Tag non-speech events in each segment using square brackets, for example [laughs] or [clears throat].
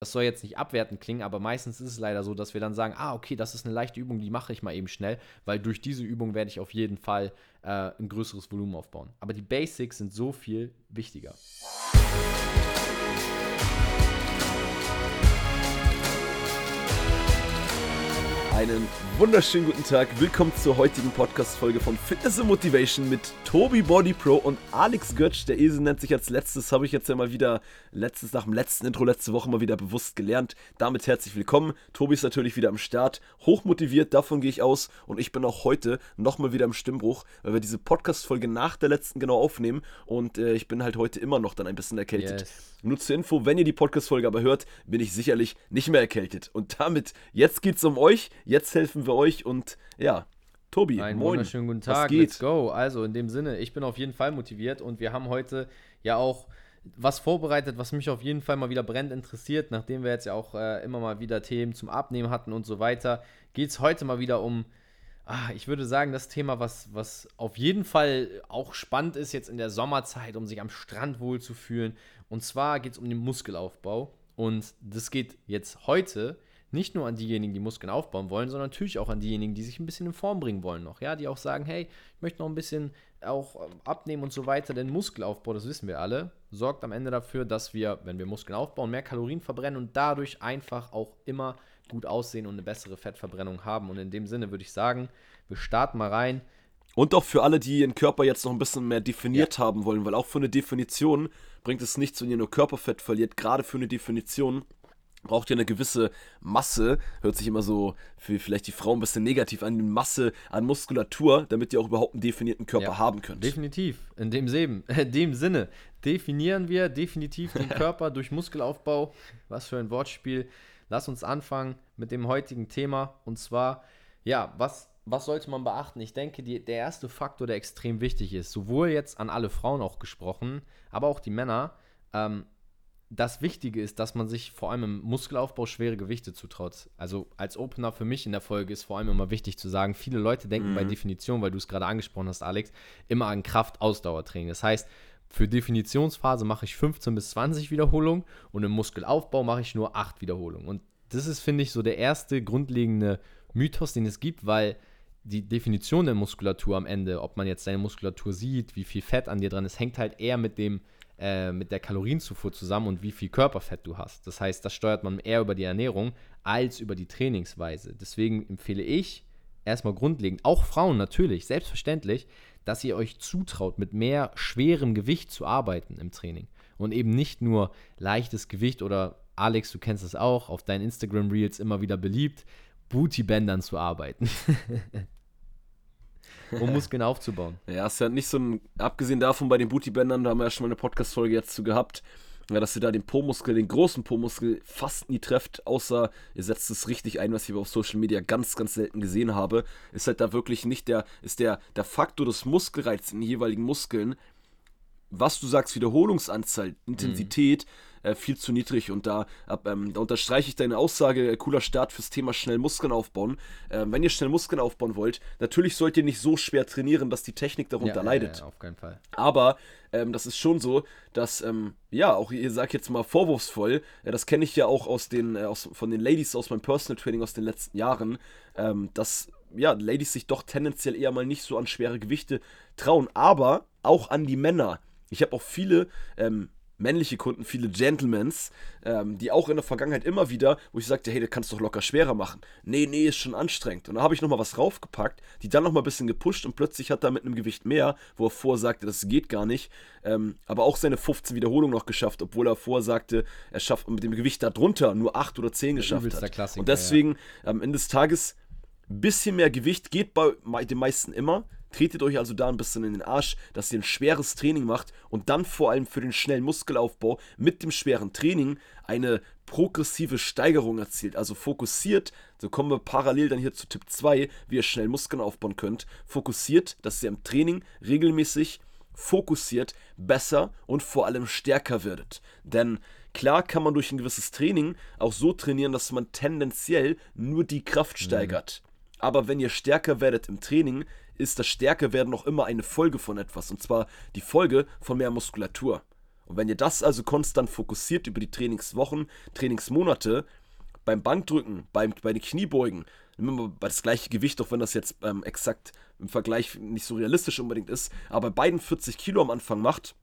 das soll jetzt nicht abwertend klingen, aber meistens ist es leider so, dass wir dann sagen, ah, okay, das ist eine leichte Übung, die mache ich mal eben schnell, weil durch diese Übung werde ich auf jeden Fall äh, ein größeres Volumen aufbauen. Aber die Basics sind so viel wichtiger. Einen wunderschönen guten Tag. Willkommen zur heutigen Podcast-Folge von Fitness and Motivation mit Tobi Body Pro und Alex Götsch. Der Esel nennt sich als letztes, habe ich jetzt ja mal wieder letztes, nach dem letzten Intro letzte Woche mal wieder bewusst gelernt. Damit herzlich willkommen. Tobi ist natürlich wieder am Start, hochmotiviert, davon gehe ich aus. Und ich bin auch heute nochmal wieder im Stimmbruch, weil wir diese Podcast-Folge nach der letzten genau aufnehmen. Und äh, ich bin halt heute immer noch dann ein bisschen erkältet. Yes. Nur zur Info, wenn ihr die Podcast-Folge aber hört, bin ich sicherlich nicht mehr erkältet. Und damit, jetzt geht es um euch, jetzt helfen wir euch und ja, Tobi, Einen moin. wunderschönen guten Tag, let's go. Also in dem Sinne, ich bin auf jeden Fall motiviert und wir haben heute ja auch was vorbereitet, was mich auf jeden Fall mal wieder brennend interessiert, nachdem wir jetzt ja auch äh, immer mal wieder Themen zum Abnehmen hatten und so weiter, geht es heute mal wieder um ah, ich würde sagen, das Thema, was, was auf jeden Fall auch spannend ist jetzt in der Sommerzeit, um sich am Strand wohlzufühlen. Und zwar geht es um den Muskelaufbau. Und das geht jetzt heute nicht nur an diejenigen, die Muskeln aufbauen wollen, sondern natürlich auch an diejenigen, die sich ein bisschen in Form bringen wollen noch. Ja, die auch sagen, hey, ich möchte noch ein bisschen auch ähm, abnehmen und so weiter. Denn Muskelaufbau, das wissen wir alle, sorgt am Ende dafür, dass wir, wenn wir Muskeln aufbauen, mehr Kalorien verbrennen und dadurch einfach auch immer gut aussehen und eine bessere Fettverbrennung haben. Und in dem Sinne würde ich sagen, wir starten mal rein. Und auch für alle, die ihren Körper jetzt noch ein bisschen mehr definiert ja. haben wollen, weil auch für eine Definition bringt es nichts, wenn ihr nur Körperfett verliert. Gerade für eine Definition braucht ihr eine gewisse Masse, hört sich immer so für vielleicht die Frau ein bisschen negativ an, Masse an Muskulatur, damit ihr auch überhaupt einen definierten Körper ja, haben könnt. Definitiv. In dem, Seben, [laughs] in dem Sinne definieren wir definitiv den [laughs] Körper durch Muskelaufbau. Was für ein Wortspiel. Lass uns anfangen mit dem heutigen Thema. Und zwar, ja, was, was sollte man beachten? Ich denke, die, der erste Faktor, der extrem wichtig ist, sowohl jetzt an alle Frauen auch gesprochen, aber auch die Männer, ähm, das Wichtige ist, dass man sich vor allem im Muskelaufbau schwere Gewichte zutraut. Also als Opener für mich in der Folge ist vor allem immer wichtig zu sagen, viele Leute denken mhm. bei Definition, weil du es gerade angesprochen hast, Alex, immer an Kraft-Ausdauertraining. Das heißt, für Definitionsphase mache ich 15 bis 20 Wiederholungen und im Muskelaufbau mache ich nur 8 Wiederholungen. Und das ist, finde ich, so der erste grundlegende Mythos, den es gibt, weil die Definition der Muskulatur am Ende, ob man jetzt deine Muskulatur sieht, wie viel Fett an dir dran ist, hängt halt eher mit dem äh, mit der Kalorienzufuhr zusammen und wie viel Körperfett du hast. Das heißt, das steuert man eher über die Ernährung als über die Trainingsweise. Deswegen empfehle ich erstmal grundlegend, auch Frauen natürlich, selbstverständlich, dass ihr euch zutraut, mit mehr schwerem Gewicht zu arbeiten im Training. Und eben nicht nur leichtes Gewicht oder Alex, du kennst es auch, auf deinen Instagram Reels immer wieder beliebt, Bootybändern zu arbeiten. [laughs] um Muskeln aufzubauen. [laughs] Ja, ist ja nicht so ein, abgesehen davon bei den Bootybändern, da haben wir ja schon mal eine Podcast-Folge jetzt zu gehabt, ja, dass ihr da den Po-Muskel, den großen Po-Muskel fast nie trefft, außer ihr setzt es richtig ein, was ich auf Social Media ganz, ganz selten gesehen habe, ist halt da wirklich nicht der, ist der, der Faktor des Muskelreizes in den jeweiligen Muskeln, was du sagst, Wiederholungsanzahl, Intensität, mhm äh, viel zu niedrig. Und da, ab, ähm, da unterstreiche ich deine Aussage, äh, cooler Start fürs Thema schnell Muskeln aufbauen. Äh, wenn ihr schnell Muskeln aufbauen wollt, natürlich sollt ihr nicht so schwer trainieren, dass die Technik darunter ja, leidet. Ja, auf keinen Fall. Aber ähm, das ist schon so, dass, ähm, ja, auch ihr sagt jetzt mal vorwurfsvoll, äh, das kenne ich ja auch aus den, äh, aus, von den Ladies aus meinem Personal Training aus den letzten Jahren, ähm, dass ja, Ladies sich doch tendenziell eher mal nicht so an schwere Gewichte trauen, aber auch an die Männer. Ich habe auch viele ähm, männliche Kunden, viele Gentlemans, ähm, die auch in der Vergangenheit immer wieder, wo ich sagte, hey, du kannst doch locker schwerer machen. Nee, nee, ist schon anstrengend. Und da habe ich nochmal was raufgepackt, die dann nochmal ein bisschen gepusht und plötzlich hat er mit einem Gewicht mehr, wo er vorher sagte, das geht gar nicht, ähm, aber auch seine 15 Wiederholungen noch geschafft, obwohl er vorher sagte, er schafft mit dem Gewicht darunter nur 8 oder 10 geschafft hat. Klassiker, und deswegen ja. am Ende des Tages ein bisschen mehr Gewicht geht bei den meisten immer. Tretet euch also da ein bisschen in den Arsch, dass ihr ein schweres Training macht und dann vor allem für den schnellen Muskelaufbau mit dem schweren Training eine progressive Steigerung erzielt. Also fokussiert, so kommen wir parallel dann hier zu Tipp 2, wie ihr schnell Muskeln aufbauen könnt. Fokussiert, dass ihr im Training regelmäßig fokussiert, besser und vor allem stärker werdet. Denn klar kann man durch ein gewisses Training auch so trainieren, dass man tendenziell nur die Kraft mhm. steigert. Mhm. Aber wenn ihr stärker werdet im Training, ist das Stärkewerden noch immer eine Folge von etwas. Und zwar die Folge von mehr Muskulatur. Und wenn ihr das also konstant fokussiert über die Trainingswochen, Trainingsmonate, beim Bankdrücken, beim, bei den Kniebeugen, wir das gleiche Gewicht, auch wenn das jetzt ähm, exakt im Vergleich nicht so realistisch unbedingt ist, aber bei beiden 40 Kilo am Anfang macht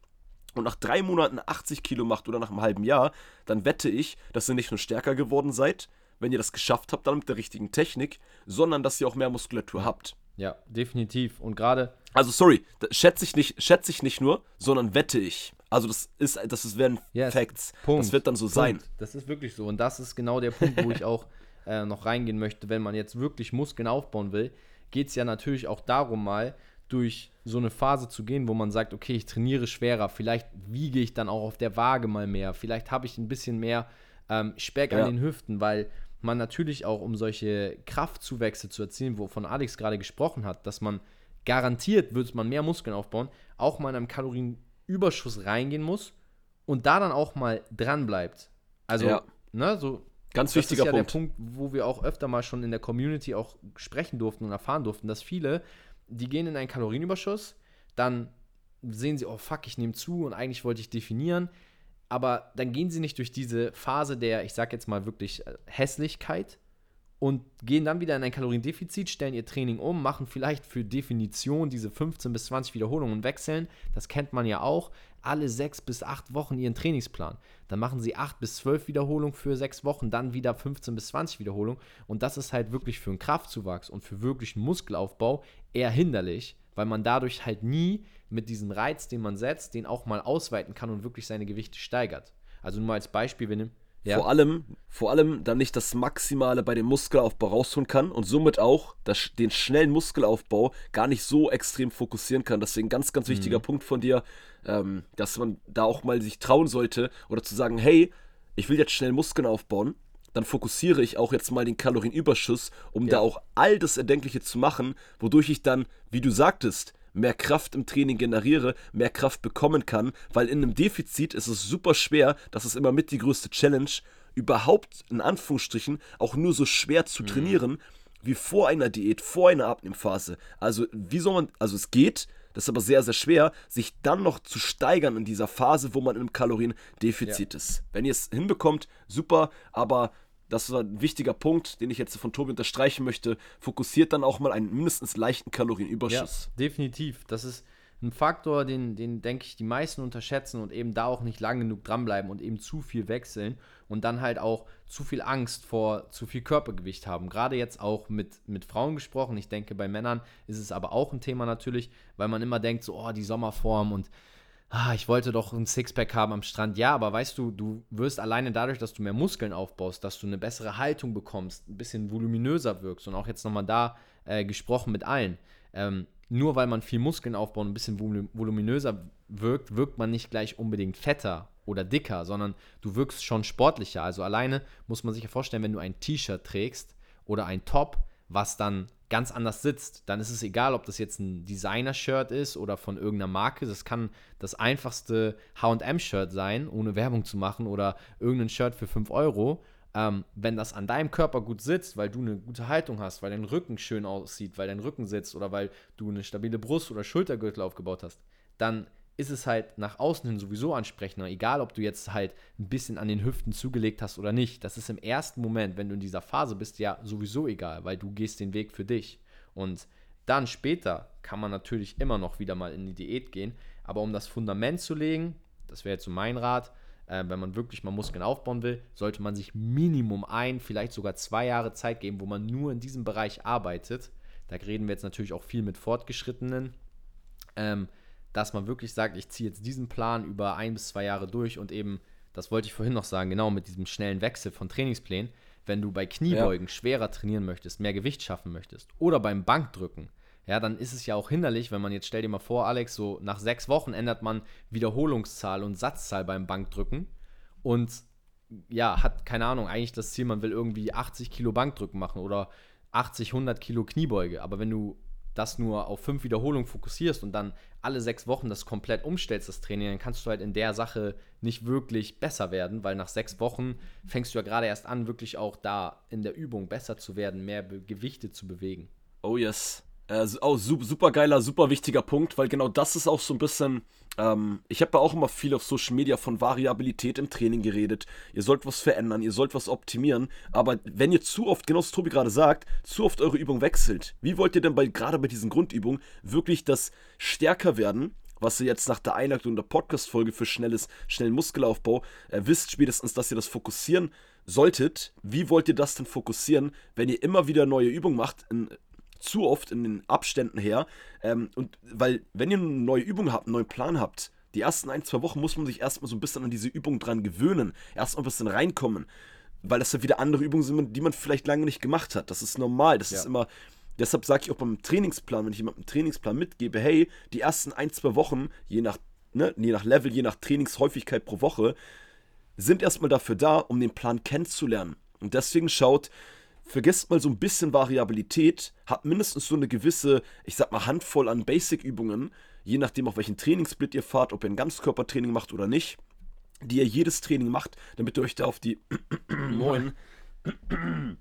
und nach drei Monaten 80 Kilo macht oder nach einem halben Jahr, dann wette ich, dass ihr nicht nur stärker geworden seid, wenn ihr das geschafft habt, dann mit der richtigen Technik, sondern dass ihr auch mehr Muskulatur habt. Ja, definitiv. Und gerade. Also, sorry, schätze ich nicht, schätze ich nicht nur, sondern wette ich. Also, das ist, das ist, werden yes, Facts. Punkt, das wird dann so Punkt. sein. Das ist wirklich so. Und das ist genau der Punkt, wo ich [laughs] auch äh, noch reingehen möchte. Wenn man jetzt wirklich Muskeln aufbauen will, geht es ja natürlich auch darum, mal durch so eine Phase zu gehen, wo man sagt, okay, ich trainiere schwerer, vielleicht wiege ich dann auch auf der Waage mal mehr, vielleicht habe ich ein bisschen mehr ähm, Speck ja. an den Hüften, weil man natürlich auch, um solche Kraftzuwächse zu erzielen, wovon Alex gerade gesprochen hat, dass man garantiert, wird man mehr Muskeln aufbauen, auch mal in einem Kalorienüberschuss reingehen muss und da dann auch mal dran bleibt. Also, ja. ne, so. Ganz wichtiger Punkt. Das ist ja Punkt. der Punkt, wo wir auch öfter mal schon in der Community auch sprechen durften und erfahren durften, dass viele, die gehen in einen Kalorienüberschuss, dann sehen sie, oh fuck, ich nehme zu und eigentlich wollte ich definieren, aber dann gehen sie nicht durch diese Phase der, ich sag jetzt mal wirklich äh, Hässlichkeit und gehen dann wieder in ein Kaloriendefizit, stellen ihr Training um, machen vielleicht für Definition diese 15 bis 20 Wiederholungen und wechseln. Das kennt man ja auch. Alle sechs bis acht Wochen ihren Trainingsplan. Dann machen sie acht bis zwölf Wiederholungen für sechs Wochen, dann wieder 15 bis 20 Wiederholungen. Und das ist halt wirklich für einen Kraftzuwachs und für wirklichen Muskelaufbau eher hinderlich, weil man dadurch halt nie mit diesem Reiz, den man setzt, den auch mal ausweiten kann und wirklich seine Gewichte steigert. Also nur mal als Beispiel, wir nehmen. Ja. Vor allem, vor allem dann nicht das Maximale bei dem Muskelaufbau rausholen kann und somit auch das, den schnellen Muskelaufbau gar nicht so extrem fokussieren kann. Deswegen ganz, ganz wichtiger mhm. Punkt von dir, ähm, dass man da auch mal sich trauen sollte oder zu sagen, hey, ich will jetzt schnell Muskeln aufbauen, dann fokussiere ich auch jetzt mal den Kalorienüberschuss, um ja. da auch all das Erdenkliche zu machen, wodurch ich dann, wie du sagtest, mehr Kraft im Training generiere, mehr Kraft bekommen kann, weil in einem Defizit ist es super schwer, das ist immer mit die größte Challenge, überhaupt in Anführungsstrichen auch nur so schwer zu mhm. trainieren wie vor einer Diät, vor einer Abnehmphase. Also wie soll man, also es geht, das ist aber sehr, sehr schwer, sich dann noch zu steigern in dieser Phase, wo man im Kaloriendefizit ja. ist. Wenn ihr es hinbekommt, super, aber das ist ein wichtiger Punkt, den ich jetzt von Tobi unterstreichen möchte. Fokussiert dann auch mal einen mindestens leichten Kalorienüberschuss. Ja, definitiv. Das ist ein Faktor, den, den denke ich, die meisten unterschätzen und eben da auch nicht lang genug dranbleiben und eben zu viel wechseln und dann halt auch zu viel Angst vor zu viel Körpergewicht haben. Gerade jetzt auch mit, mit Frauen gesprochen. Ich denke, bei Männern ist es aber auch ein Thema natürlich, weil man immer denkt, so, oh, die Sommerform und ah, ich wollte doch ein Sixpack haben am Strand. Ja, aber weißt du, du wirst alleine dadurch, dass du mehr Muskeln aufbaust, dass du eine bessere Haltung bekommst, ein bisschen voluminöser wirkst und auch jetzt nochmal da äh, gesprochen mit allen. Ähm, nur weil man viel Muskeln aufbaut und ein bisschen voluminöser wirkt, wirkt man nicht gleich unbedingt fetter oder dicker, sondern du wirkst schon sportlicher. Also alleine muss man sich ja vorstellen, wenn du ein T-Shirt trägst oder ein Top, was dann ganz anders sitzt, dann ist es egal, ob das jetzt ein Designer-Shirt ist oder von irgendeiner Marke. Das kann das einfachste HM-Shirt sein, ohne Werbung zu machen, oder irgendein Shirt für 5 Euro. Ähm, wenn das an deinem Körper gut sitzt, weil du eine gute Haltung hast, weil dein Rücken schön aussieht, weil dein Rücken sitzt oder weil du eine stabile Brust- oder Schultergürtel aufgebaut hast, dann ist es halt nach außen hin sowieso ansprechender, egal ob du jetzt halt ein bisschen an den Hüften zugelegt hast oder nicht. Das ist im ersten Moment, wenn du in dieser Phase bist, ja sowieso egal, weil du gehst den Weg für dich. Und dann später kann man natürlich immer noch wieder mal in die Diät gehen, aber um das Fundament zu legen, das wäre jetzt so mein Rat, äh, wenn man wirklich mal Muskeln aufbauen will, sollte man sich Minimum ein, vielleicht sogar zwei Jahre Zeit geben, wo man nur in diesem Bereich arbeitet. Da reden wir jetzt natürlich auch viel mit Fortgeschrittenen. Ähm, dass man wirklich sagt, ich ziehe jetzt diesen Plan über ein bis zwei Jahre durch und eben, das wollte ich vorhin noch sagen, genau mit diesem schnellen Wechsel von Trainingsplänen, wenn du bei Kniebeugen ja. schwerer trainieren möchtest, mehr Gewicht schaffen möchtest oder beim Bankdrücken, ja, dann ist es ja auch hinderlich, wenn man jetzt, stell dir mal vor, Alex, so nach sechs Wochen ändert man Wiederholungszahl und Satzzahl beim Bankdrücken und ja, hat keine Ahnung, eigentlich das Ziel, man will irgendwie 80 Kilo Bankdrücken machen oder 80, 100 Kilo Kniebeuge, aber wenn du das nur auf fünf Wiederholungen fokussierst und dann alle sechs Wochen das komplett umstellst, das Training, dann kannst du halt in der Sache nicht wirklich besser werden, weil nach sechs Wochen fängst du ja gerade erst an, wirklich auch da in der Übung besser zu werden, mehr Gewichte zu bewegen. Oh yes. Äh, auch super geiler, super wichtiger Punkt, weil genau das ist auch so ein bisschen. Ähm, ich habe ja auch immer viel auf Social Media von Variabilität im Training geredet. Ihr sollt was verändern, ihr sollt was optimieren. Aber wenn ihr zu oft, genau was Tobi gerade sagt, zu oft eure Übung wechselt, wie wollt ihr denn bei, gerade bei diesen Grundübungen wirklich das stärker werden? was ihr jetzt nach der Einleitung der Podcast-Folge für schnelles, schnellen Muskelaufbau äh, wisst, spätestens, dass ihr das fokussieren solltet. Wie wollt ihr das denn fokussieren, wenn ihr immer wieder neue Übungen macht, in, zu oft in den Abständen her. Ähm, und weil, wenn ihr eine neue Übung habt, einen neuen Plan habt, die ersten ein, zwei Wochen muss man sich erstmal so ein bisschen an diese Übung dran gewöhnen, erstmal ein bisschen reinkommen, weil das ja wieder andere Übungen sind, die man vielleicht lange nicht gemacht hat. Das ist normal, das ja. ist immer. Deshalb sage ich auch beim Trainingsplan, wenn ich jemandem einen Trainingsplan mitgebe, hey, die ersten ein, zwei Wochen, je nach, ne, je nach Level, je nach Trainingshäufigkeit pro Woche, sind erstmal dafür da, um den Plan kennenzulernen. Und deswegen schaut, vergesst mal so ein bisschen Variabilität, habt mindestens so eine gewisse, ich sag mal, Handvoll an Basic-Übungen, je nachdem, auf welchen Trainingssplit ihr fahrt, ob ihr ein Ganzkörpertraining macht oder nicht, die ihr jedes Training macht, damit ihr euch da auf die [clears throat] neuen [clears throat]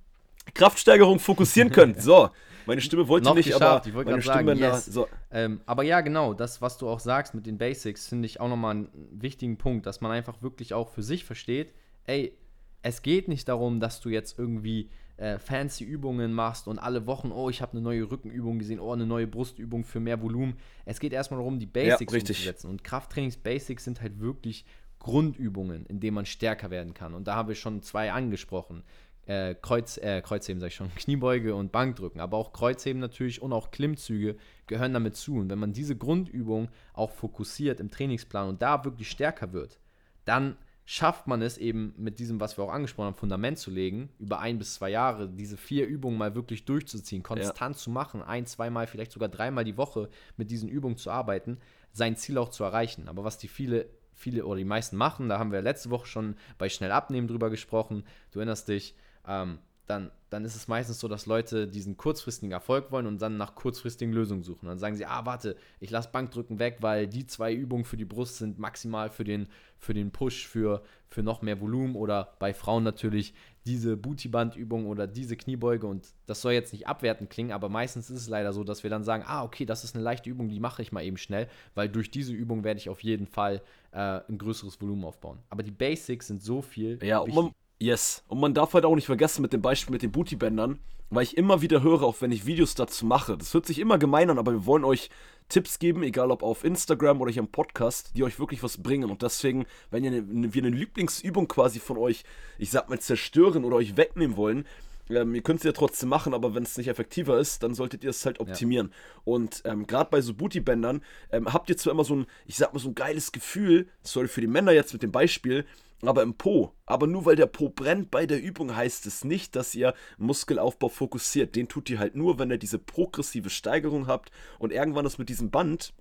Kraftsteigerung fokussieren könnt. So, meine Stimme wollte Noch nicht, geschafft. aber meine Stimme sagen, yes. so. ähm, aber ja, genau, das, was du auch sagst mit den Basics, finde ich auch nochmal einen wichtigen Punkt, dass man einfach wirklich auch für sich versteht, ey, es geht nicht darum, dass du jetzt irgendwie äh, fancy Übungen machst und alle Wochen, oh, ich habe eine neue Rückenübung gesehen, oh, eine neue Brustübung für mehr Volumen. Es geht erstmal darum, die Basics ja, umzusetzen. Und Krafttrainings-Basics sind halt wirklich Grundübungen, in denen man stärker werden kann. Und da haben wir schon zwei angesprochen. Äh, Kreuz, äh, Kreuzheben, sag ich schon, [laughs] Kniebeuge und Bankdrücken, aber auch Kreuzheben natürlich und auch Klimmzüge gehören damit zu. Und wenn man diese Grundübung auch fokussiert im Trainingsplan und da wirklich stärker wird, dann schafft man es eben mit diesem, was wir auch angesprochen haben, Fundament zu legen, über ein bis zwei Jahre, diese vier Übungen mal wirklich durchzuziehen, konstant ja. zu machen, ein, zweimal, vielleicht sogar dreimal die Woche mit diesen Übungen zu arbeiten, sein Ziel auch zu erreichen. Aber was die viele, viele oder die meisten machen, da haben wir letzte Woche schon bei Schnell Abnehmen drüber gesprochen, du erinnerst dich, ähm, dann, dann ist es meistens so, dass Leute diesen kurzfristigen Erfolg wollen und dann nach kurzfristigen Lösungen suchen. Dann sagen sie, ah, warte, ich lasse Bankdrücken weg, weil die zwei Übungen für die Brust sind maximal für den, für den Push, für, für noch mehr Volumen oder bei Frauen natürlich diese Bootyband-Übung oder diese Kniebeuge und das soll jetzt nicht abwertend klingen, aber meistens ist es leider so, dass wir dann sagen, ah, okay, das ist eine leichte Übung, die mache ich mal eben schnell, weil durch diese Übung werde ich auf jeden Fall äh, ein größeres Volumen aufbauen. Aber die Basics sind so viel. Ja, und man, Yes. Und man darf halt auch nicht vergessen mit dem Beispiel mit den Bootybändern, weil ich immer wieder höre, auch wenn ich Videos dazu mache. Das hört sich immer gemein an, aber wir wollen euch Tipps geben, egal ob auf Instagram oder hier im Podcast, die euch wirklich was bringen. Und deswegen, wenn ihr eine, wir eine Lieblingsübung quasi von euch, ich sag mal, zerstören oder euch wegnehmen wollen, ähm, ihr könnt es ja trotzdem machen, aber wenn es nicht effektiver ist, dann solltet ihr es halt optimieren. Ja. Und ähm, gerade bei so Bootybändern ähm, habt ihr zwar immer so ein, ich sag mal, so ein geiles Gefühl, sorry für die Männer jetzt mit dem Beispiel, aber im Po. Aber nur weil der Po brennt bei der Übung, heißt es nicht, dass ihr Muskelaufbau fokussiert. Den tut ihr halt nur, wenn ihr diese progressive Steigerung habt. Und irgendwann ist mit diesem Band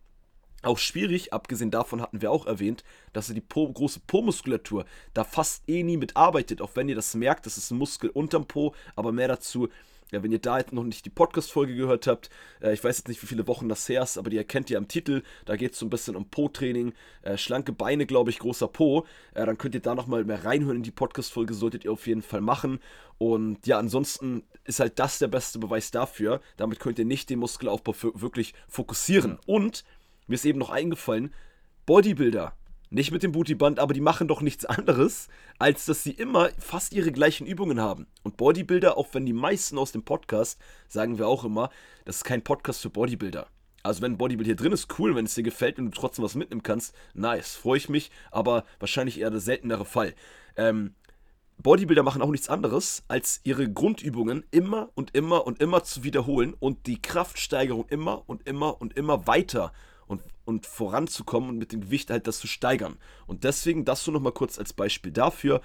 auch schwierig, abgesehen davon hatten wir auch erwähnt, dass ihr die po, große Po-Muskulatur da fast eh nie mitarbeitet, auch wenn ihr das merkt, das ist ein Muskel unterm Po, aber mehr dazu ja, wenn ihr da jetzt noch nicht die Podcast-Folge gehört habt, äh, ich weiß jetzt nicht, wie viele Wochen das her ist, aber die erkennt ihr am Titel. Da geht es so ein bisschen um Po-Training, äh, schlanke Beine, glaube ich, großer Po. Äh, dann könnt ihr da nochmal mehr reinhören in die Podcast-Folge, solltet ihr auf jeden Fall machen. Und ja, ansonsten ist halt das der beste Beweis dafür. Damit könnt ihr nicht den Muskelaufbau wirklich fokussieren. Und mir ist eben noch eingefallen, Bodybuilder nicht mit dem Bootyband, aber die machen doch nichts anderes, als dass sie immer fast ihre gleichen Übungen haben. Und Bodybuilder, auch wenn die meisten aus dem Podcast, sagen wir auch immer, das ist kein Podcast für Bodybuilder. Also wenn Bodybuilder hier drin ist, cool, wenn es dir gefällt und du trotzdem was mitnehmen kannst, nice, freue ich mich, aber wahrscheinlich eher der seltenere Fall. Ähm, Bodybuilder machen auch nichts anderes, als ihre Grundübungen immer und immer und immer zu wiederholen und die Kraftsteigerung immer und immer und immer weiter und, und voranzukommen und mit dem Gewicht halt das zu steigern. Und deswegen das so nochmal kurz als Beispiel dafür.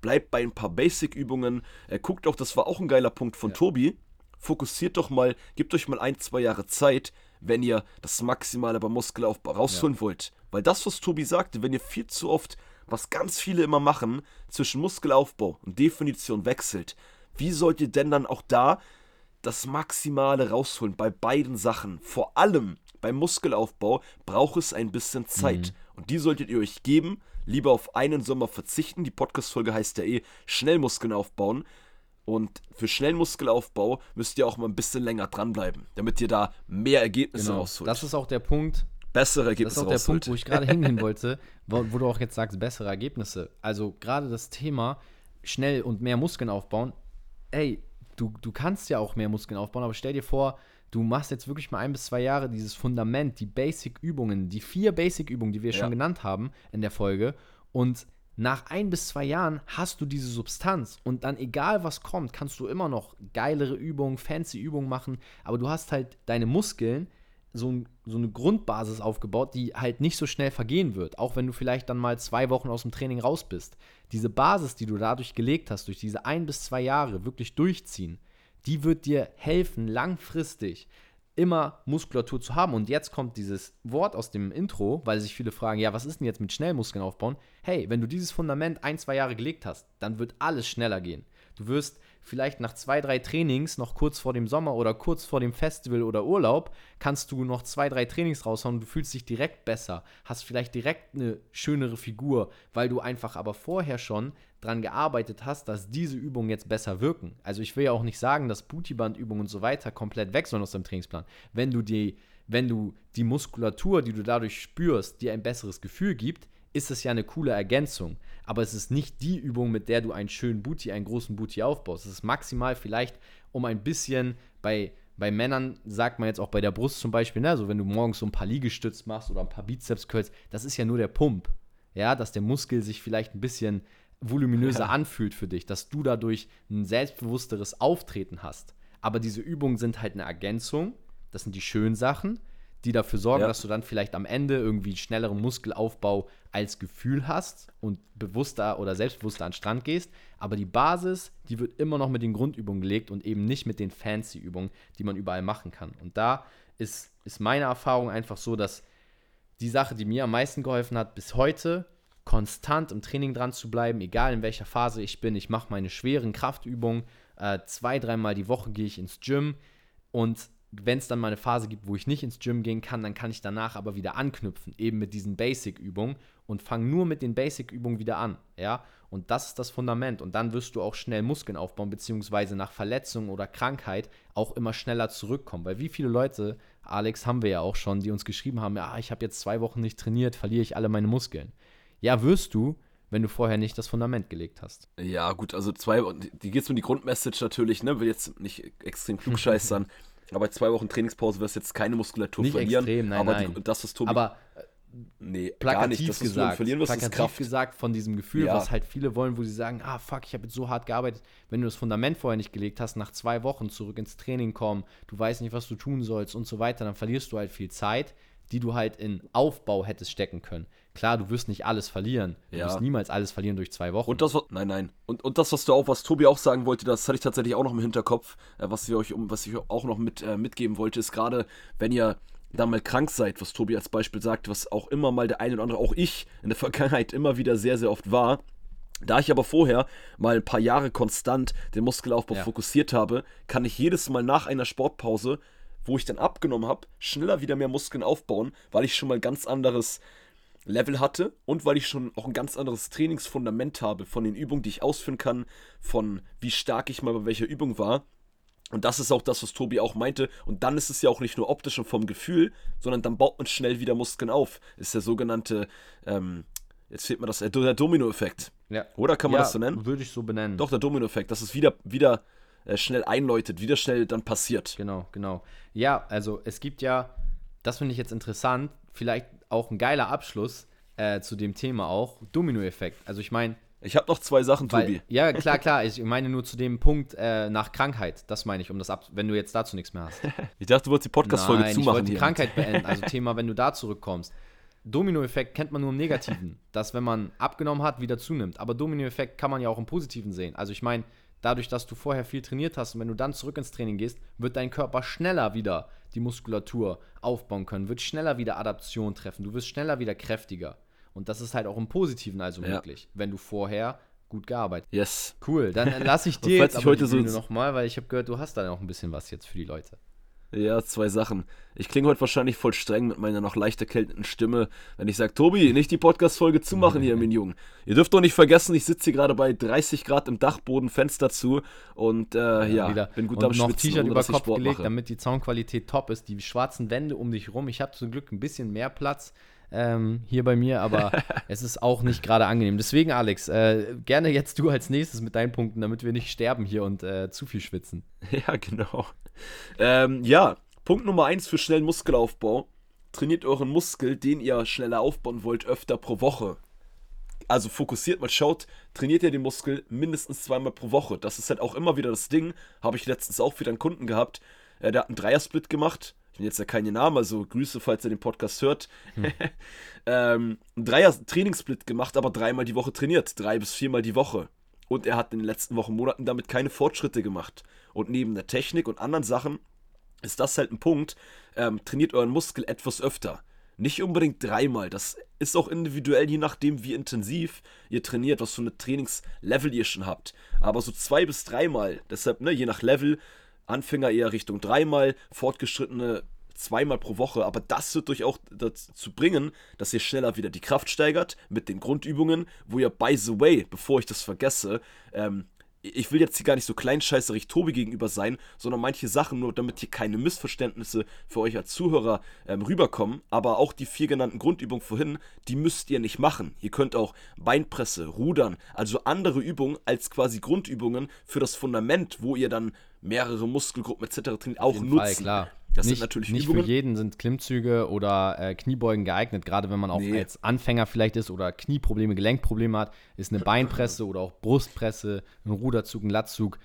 Bleibt bei ein paar Basic-Übungen. Äh, guckt auch, das war auch ein geiler Punkt von ja. Tobi. Fokussiert doch mal, gebt euch mal ein, zwei Jahre Zeit, wenn ihr das Maximale beim Muskelaufbau rausholen ja. wollt. Weil das, was Tobi sagte, wenn ihr viel zu oft, was ganz viele immer machen, zwischen Muskelaufbau und Definition wechselt, wie sollt ihr denn dann auch da das Maximale rausholen bei beiden Sachen? Vor allem beim Muskelaufbau braucht es ein bisschen Zeit. Mhm. Und die solltet ihr euch geben. Lieber auf einen Sommer verzichten. Die Podcast-Folge heißt ja eh schnell Muskeln aufbauen. Und für schnellen Muskelaufbau müsst ihr auch mal ein bisschen länger dranbleiben, damit ihr da mehr Ergebnisse Genau. rausholt. Das ist auch der Punkt, Bessere Das Ergebnisse ist auch der rausholt. Punkt, wo ich gerade hingehen [laughs] wollte, wo, wo du auch jetzt sagst, bessere Ergebnisse. Also gerade das Thema schnell und mehr Muskeln aufbauen. Ey, du, du kannst ja auch mehr Muskeln aufbauen, aber stell dir vor, du machst jetzt wirklich mal ein bis zwei Jahre dieses Fundament, die Basic-Übungen, die vier Basic-Übungen, die wir Ja. schon genannt haben in der Folge. Und nach ein bis zwei Jahren hast du diese Substanz und dann egal was kommt, kannst du immer noch geilere Übungen, fancy Übungen machen, aber du hast halt deine Muskeln, so, ein, so eine Grundbasis aufgebaut, die halt nicht so schnell vergehen wird, auch wenn du vielleicht dann mal zwei Wochen aus dem Training raus bist. Diese Basis, die du dadurch gelegt hast, durch diese ein bis zwei Jahre wirklich durchziehen, die wird dir helfen, langfristig immer Muskulatur zu haben. Und jetzt kommt dieses Wort aus dem Intro, weil sich viele fragen, ja, was ist denn jetzt mit Schnellmuskeln aufbauen? Hey, wenn du dieses Fundament ein, zwei Jahre gelegt hast, dann wird alles schneller gehen. Du wirst vielleicht nach zwei, drei Trainings, noch kurz vor dem Sommer oder kurz vor dem Festival oder Urlaub, kannst du noch zwei, drei Trainings raushauen du fühlst dich direkt besser, hast vielleicht direkt eine schönere Figur, weil du einfach aber vorher schon dran gearbeitet hast, dass diese Übungen jetzt besser wirken. Also ich will ja auch nicht sagen, dass Bootybandübungen und so weiter komplett weg sollen aus deinem Trainingsplan. Wenn du die, wenn du die Muskulatur, die du dadurch spürst, dir ein besseres Gefühl gibt, ist es ja eine coole Ergänzung. Aber es ist nicht die Übung, mit der du einen schönen Booty, einen großen Booty aufbaust. Es ist maximal vielleicht, um ein bisschen bei, bei Männern, sagt man jetzt auch bei der Brust zum Beispiel, ne, also wenn du morgens so ein paar Liegestütz machst oder ein paar Bizeps-Curls, das ist ja nur der Pump. Ja, dass der Muskel sich vielleicht ein bisschen voluminöser Ja. anfühlt für dich, dass du dadurch ein selbstbewussteres Auftreten hast. Aber diese Übungen sind halt eine Ergänzung. Das sind die schönen Sachen, die dafür sorgen, Ja. dass du dann vielleicht am Ende irgendwie einen schnelleren Muskelaufbau als Gefühl hast und bewusster oder selbstbewusster an den Strand gehst. Aber die Basis, die wird immer noch mit den Grundübungen gelegt und eben nicht mit den fancy Übungen, die man überall machen kann. Und da ist, ist meine Erfahrung einfach so, dass die Sache, die mir am meisten geholfen hat, bis heute konstant im Training dran zu bleiben, egal in welcher Phase ich bin. Ich mache meine schweren Kraftübungen. Äh, zwei, dreimal die Woche gehe ich ins Gym. Und wenn es dann mal eine Phase gibt, wo ich nicht ins Gym gehen kann, dann kann ich danach aber wieder anknüpfen, eben mit diesen Basic-Übungen und fange nur mit den Basic-Übungen wieder an. Ja, und das ist das Fundament. Und dann wirst du auch schnell Muskeln aufbauen, beziehungsweise nach Verletzung oder Krankheit auch immer schneller zurückkommen. Weil wie viele Leute, Alex, haben wir ja auch schon, die uns geschrieben haben, ja, ich habe jetzt zwei Wochen nicht trainiert, verliere ich alle meine Muskeln. Ja, wirst du, wenn du vorher nicht das Fundament gelegt hast. Ja, gut, also zwei, die geht es um die Grundmessage natürlich, ne? Will jetzt nicht extrem klugscheißern, [laughs] aber zwei Wochen Trainingspause wirst jetzt keine Muskulatur Nicht verlieren. extrem, nein, aber nein. Die, das, was Tobi. Aber nee, gar plakativ nicht. Das, was du gesagt, verlieren wirst, ist plakativ Kraft. gesagt von diesem Gefühl, Ja. was halt viele wollen, wo sie sagen, ah fuck, ich habe jetzt so hart gearbeitet. Wenn du das Fundament vorher nicht gelegt hast, nach zwei Wochen zurück ins Training kommen, du weißt nicht, was du tun sollst und so weiter, dann verlierst du halt viel Zeit, die du halt in Aufbau hättest stecken können. Klar, du wirst nicht alles verlieren. Du Ja. wirst niemals alles verlieren durch zwei Wochen. Und das, was, nein, nein. Und, und das, was du auch, was Tobi auch sagen wollte, das hatte ich tatsächlich auch noch im Hinterkopf, äh, was wir euch, um, was ich auch noch mit, äh, mitgeben wollte, ist gerade, wenn ihr da mal krank seid, was Tobi als Beispiel sagt, was auch immer mal der eine oder andere, auch ich in der [laughs] Vergangenheit immer wieder sehr, sehr oft war. Da ich aber vorher mal ein paar Jahre konstant den Muskelaufbau Ja. fokussiert habe, kann ich jedes Mal nach einer Sportpause, wo ich dann abgenommen habe, schneller wieder mehr Muskeln aufbauen, weil ich schon mal ein ganz anderes Level hatte und weil ich schon auch ein ganz anderes Trainingsfundament habe von den Übungen, die ich ausführen kann, von wie stark ich mal bei welcher Übung war. Und das ist auch das, was Tobi auch meinte. Und dann ist es ja auch nicht nur optisch und vom Gefühl, sondern dann baut man schnell wieder Muskeln auf. Ist der sogenannte, ähm, jetzt fehlt mir das, äh, der Domino-Effekt. ja. Oder kann man ja, das so nennen? Würde ich so benennen. Doch, der Domino-Effekt, dass es wieder, wieder äh, schnell einläutet, wieder schnell dann passiert. Genau, genau. Ja, also es gibt ja, das finde ich jetzt interessant, vielleicht auch ein geiler Abschluss äh, zu dem Thema auch, Domino-Effekt. Also ich meine, Ich habe noch zwei Sachen, weil, Tobi. ja, [laughs] klar, klar, ich meine nur zu dem Punkt äh, nach Krankheit, das meine ich, um das ab, wenn du jetzt dazu nichts mehr hast. [laughs] Ich dachte, du wolltest die Podcast-Folge Nein, ich zumachen wollte die hier. Krankheit [laughs] beenden, also Thema, wenn du da zurückkommst. Domino-Effekt kennt man nur im Negativen, dass wenn man abgenommen hat, wieder zunimmt. Aber Domino-Effekt kann man ja auch im Positiven sehen. Also ich meine, dadurch, dass du vorher viel trainiert hast und wenn du dann zurück ins Training gehst, wird dein Körper schneller wieder die Muskulatur aufbauen können, wird schneller wieder Adaption treffen, du wirst schneller wieder kräftiger. Und das ist halt auch im Positiven also Ja. möglich, wenn du vorher gut gearbeitet hast. Yes. Cool, dann lasse ich [laughs] dir jetzt ich heute die so Bühne ins- nochmal, weil ich habe gehört, du hast da noch ein bisschen was jetzt für die Leute. Ja, zwei Sachen. Ich klinge heute wahrscheinlich voll streng mit meiner noch leicht erkälteten Stimme, wenn ich sage, Tobi, nicht die Podcast-Folge zumachen hier, mein Jungen. Ihr dürft doch nicht vergessen, ich sitze hier gerade bei 30 Grad im Dachboden, Fenster zu und äh, ja, wieder. bin gut und am noch Schwitzen, T-Shirt über Kopf gelegt, mache. damit die Soundqualität top ist. Die schwarzen Wände um dich rum. Ich habe zum Glück ein bisschen mehr Platz ähm, hier bei mir, aber [laughs] es ist auch nicht gerade angenehm. Deswegen, Alex, äh, gerne jetzt du als nächstes mit deinen Punkten, damit wir nicht sterben hier und äh, zu viel schwitzen. [laughs] Ja, genau. Ähm, ja, Punkt Nummer eins für schnellen Muskelaufbau. Trainiert euren Muskel, den ihr schneller aufbauen wollt, öfter pro Woche. Also fokussiert mal, schaut, trainiert ihr den Muskel mindestens zweimal pro Woche. Das ist halt auch immer wieder das Ding. Habe ich letztens auch wieder einen Kunden gehabt. Äh, der hat einen Dreiersplit gemacht. Ich nenne jetzt ja keine Namen, also Grüße, falls ihr den Podcast hört. [laughs] ähm, einen Dreier-Trainingssplit gemacht, aber dreimal die Woche trainiert. Drei bis viermal die Woche. Und er hat in den letzten Wochen, Monaten damit keine Fortschritte gemacht. Und neben der Technik und anderen Sachen ist das halt ein Punkt. Ähm, trainiert euren Muskel etwas öfter. Nicht unbedingt dreimal. Das ist auch individuell, je nachdem, wie intensiv ihr trainiert, was für eine Trainingslevel ihr schon habt. Aber so zwei bis dreimal, deshalb, ne, je nach Level, Anfänger eher Richtung dreimal, Fortgeschrittene zweimal pro Woche. Aber das wird euch auch dazu bringen, dass ihr schneller wieder die Kraft steigert mit den Grundübungen, wo ihr, by the way, bevor ich das vergesse, ähm, ich will jetzt hier gar nicht so kleinscheißerig Tobi gegenüber sein, sondern manche Sachen nur, damit hier keine Missverständnisse für euch als Zuhörer ähm, rüberkommen. Aber auch die vier genannten Grundübungen vorhin, die müsst ihr nicht machen. Ihr könnt auch Beinpresse, Rudern, also andere Übungen als quasi Grundübungen für das Fundament, wo ihr dann mehrere Muskelgruppen etc. trainiert, auch nutzen. Fall, klar. Das nicht, sind natürlich nicht Übungen. für jeden sind Klimmzüge oder äh, Kniebeugen geeignet, gerade wenn man auch Nee. als Anfänger vielleicht ist oder Knieprobleme, Gelenkprobleme hat, ist eine Beinpresse oder auch Brustpresse, ein Ruderzug, ein Latzug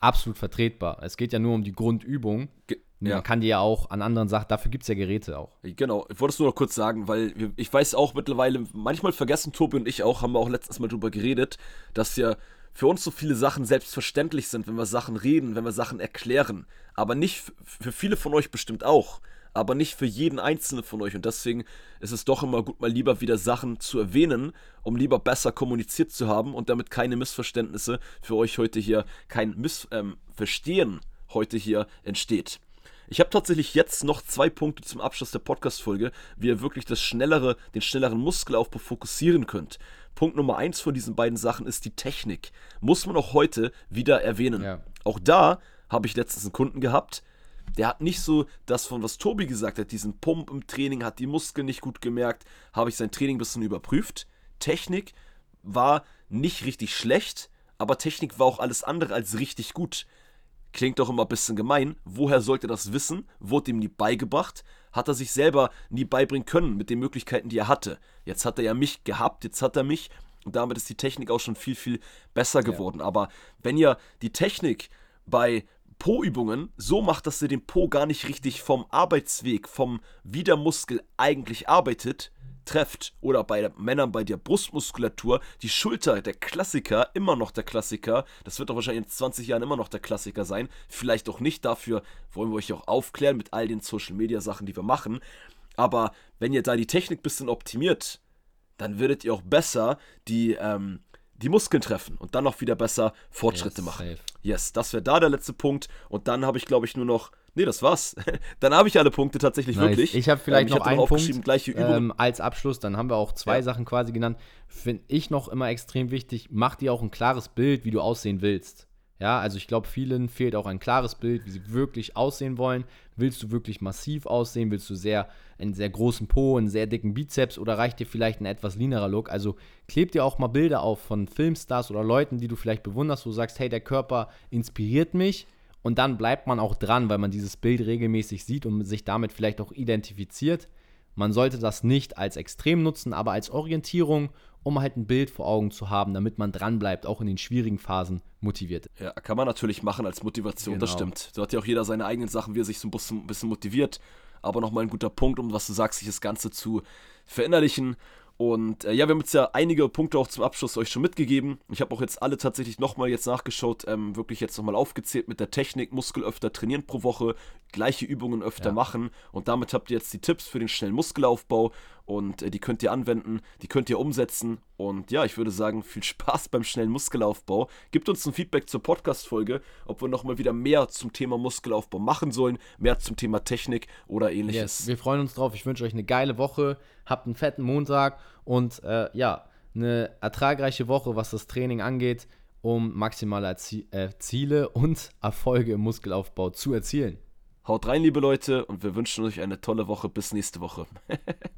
absolut vertretbar. Es geht ja nur um die Grundübung. Ge- Man ja. kann die ja auch an anderen Sachen, dafür gibt es ja Geräte auch. Genau, ich wollte es nur noch kurz sagen, weil ich weiß auch mittlerweile, manchmal vergessen Tobi und ich auch, haben wir auch letztens mal drüber geredet, dass ja für uns so viele Sachen selbstverständlich sind, wenn wir Sachen reden, wenn wir Sachen erklären. Aber nicht für viele von euch bestimmt auch. Aber nicht für jeden einzelnen von euch. Und deswegen ist es doch immer gut, mal lieber wieder Sachen zu erwähnen, um lieber besser kommuniziert zu haben und damit keine Missverständnisse für euch heute hier, kein Missverstehen ähm, heute hier entsteht. Ich habe tatsächlich jetzt noch zwei Punkte zum Abschluss der Podcast-Folge, wie ihr wirklich das schnellere, den schnelleren Muskelaufbau fokussieren könnt. Punkt Nummer eins von diesen beiden Sachen ist die Technik. Muss man auch heute wieder erwähnen. Ja. Auch da habe ich letztens einen Kunden gehabt, der hat nicht so das von was Tobi gesagt hat, diesen Pump im Training, hat die Muskeln nicht gut gemerkt, habe ich sein Training ein bisschen überprüft. Technik war nicht richtig schlecht, aber Technik war auch alles andere als richtig gut. Klingt doch immer ein bisschen gemein. Woher sollte er das wissen? Wurde ihm nie beigebracht? Hat er sich selber nie beibringen können mit den Möglichkeiten, die er hatte? Jetzt hat er ja mich gehabt, jetzt hat er mich und damit ist die Technik auch schon viel, viel besser geworden. Aber wenn ihr die Technik bei Po-Übungen so macht, dass ihr den Po gar nicht richtig vom Arbeitsweg, vom wie der Muskel eigentlich arbeitet, trefft oder bei Männern bei der Brustmuskulatur, die Schulter, der Klassiker, immer noch der Klassiker, das wird doch wahrscheinlich in 20 Jahren immer noch der Klassiker sein, vielleicht auch nicht, dafür wollen wir euch auch aufklären mit all den Social Media Sachen, die wir machen, aber wenn ihr da die Technik ein bisschen optimiert, dann werdet ihr auch besser die, ähm, die Muskeln treffen und dann noch wieder besser Fortschritte Yes, machen. safe. Yes, das wäre da der letzte Punkt. Und dann habe ich glaube ich nur noch, nee, das war's. [laughs] dann habe ich alle Punkte tatsächlich Nice. wirklich. Ich habe vielleicht Ähm, noch einen aufgeschrieben, Punkt gleiche ähm, als Abschluss. Dann haben wir auch zwei Ja. Sachen quasi genannt. Finde ich noch immer extrem wichtig. Mach dir auch ein klares Bild, wie du aussehen willst. Ja, also ich glaube, vielen fehlt auch ein klares Bild, wie sie wirklich aussehen wollen. Willst du wirklich massiv aussehen? Willst du sehr einen sehr großen Po, einen sehr dicken Bizeps oder reicht dir vielleicht ein etwas leanerer Look? Also kleb dir auch mal Bilder auf von Filmstars oder Leuten, die du vielleicht bewunderst, wo du sagst, hey, der Körper inspiriert mich. Und dann bleibt man auch dran, weil man dieses Bild regelmäßig sieht und sich damit vielleicht auch identifiziert. Man sollte das nicht als extrem nutzen, aber als Orientierung, um halt ein Bild vor Augen zu haben, damit man dran bleibt, auch in den schwierigen Phasen motiviert. Ja, kann man natürlich machen als Motivation, das Genau. stimmt. So hat ja auch jeder seine eigenen Sachen, wie er sich so ein bisschen motiviert. Aber nochmal ein guter Punkt, um was du sagst, sich das Ganze zu verinnerlichen. Und äh, ja, wir haben jetzt ja einige Punkte auch zum Abschluss euch schon mitgegeben. Ich habe auch jetzt alle tatsächlich nochmal jetzt nachgeschaut, ähm, wirklich jetzt nochmal aufgezählt mit der Technik, Muskel öfter trainieren pro Woche, gleiche Übungen öfter Ja. machen. Und damit habt ihr jetzt die Tipps für den schnellen Muskelaufbau. Und äh, die könnt ihr anwenden, die könnt ihr umsetzen. Und ja, ich würde sagen, viel Spaß beim schnellen Muskelaufbau. Gebt uns ein Feedback zur Podcast-Folge, ob wir nochmal wieder mehr zum Thema Muskelaufbau machen sollen, mehr zum Thema Technik oder ähnliches. Yes, wir freuen uns drauf. Ich wünsche euch eine geile Woche. Habt einen fetten Montag und äh, ja, eine ertragreiche Woche, was das Training angeht, um maximale Erzie äh, Ziele und Erfolge im Muskelaufbau zu erzielen. Haut rein, liebe Leute, und wir wünschen euch eine tolle Woche. Bis nächste Woche. [laughs]